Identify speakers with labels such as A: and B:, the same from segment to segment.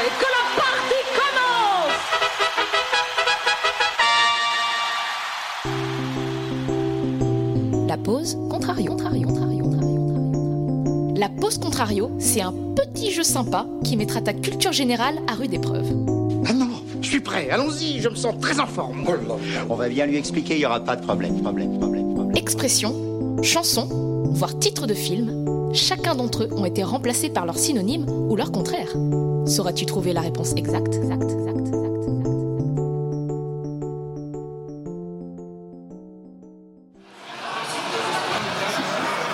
A: et que la partie commence
B: La pause contrario, contrario, contrario, contrario, contrario. La pause contrario, c'est un petit jeu sympa qui mettra ta culture générale à rude épreuve.
C: Ah non, je suis prêt, allons-y, je me sens très en forme.
D: On va bien lui expliquer, il n'y aura pas de problème, problème, problème, problème.
B: Expressions, chansons, voire titres de films, chacun d'entre eux ont été remplacés par leur synonyme ou leur contraire. Sauras-tu trouver la réponse exacte?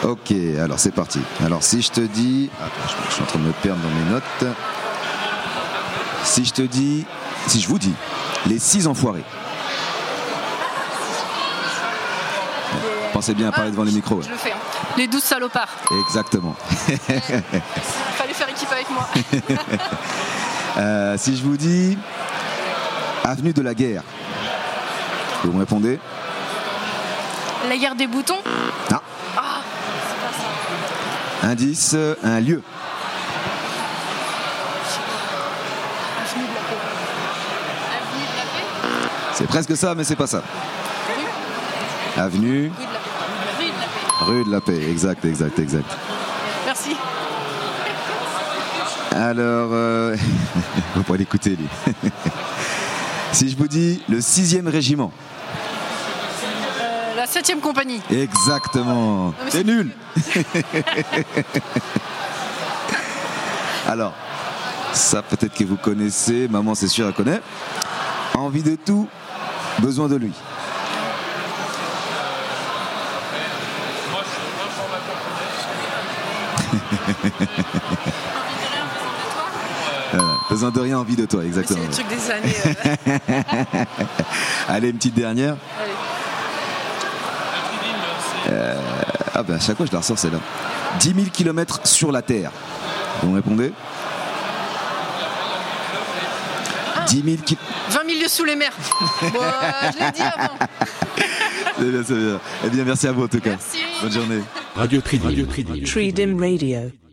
E: Ok, alors c'est parti. Alors si je te dis... Attends, je suis en train de me perdre dans mes notes. Si je te dis... Si je vous dis, les six enfoirés. Pensez bien à parler devant les micros.
F: Je le fais. hein. Les douze salopards.
E: Exactement.
F: Fallait faire équipe avec moi.
E: Euh, si je vous dis Avenue de la guerre, vous me répondez?
F: La guerre des boutons?
E: Non. Indice, euh, un lieu. C'est presque ça, mais c'est pas ça. Avenue.
F: Rue de la paix.
E: Exact, exact, exact.
F: Merci.
E: Alors, euh... vous pourrez l'écouter, lui. si je vous dis le 6e régiment.
F: Euh, la septième compagnie.
E: Exactement. c'est nul. Alors, ça peut-être que vous connaissez, maman c'est sûr elle connaît. Envie de tout, besoin de lui. Besoin de rien, envie de toi,
F: C'est
E: exactement.
F: les trucs des années. euh,
E: Allez, une petite dernière.
F: allez.
E: Ah ben à chaque fois je la ressors celle-là. 10 000 km sur la Terre. Vous me répondez 10 000 km.
F: 20 000 lieues sous les mers. Bon, euh, je l'ai dit avant.
E: C'est bien, c'est bien. Eh bien, merci à vous en tout cas.
F: Merci.
E: Bonne journée.
G: Radio Tridim. Radio Tridim.
H: Tridim Radio.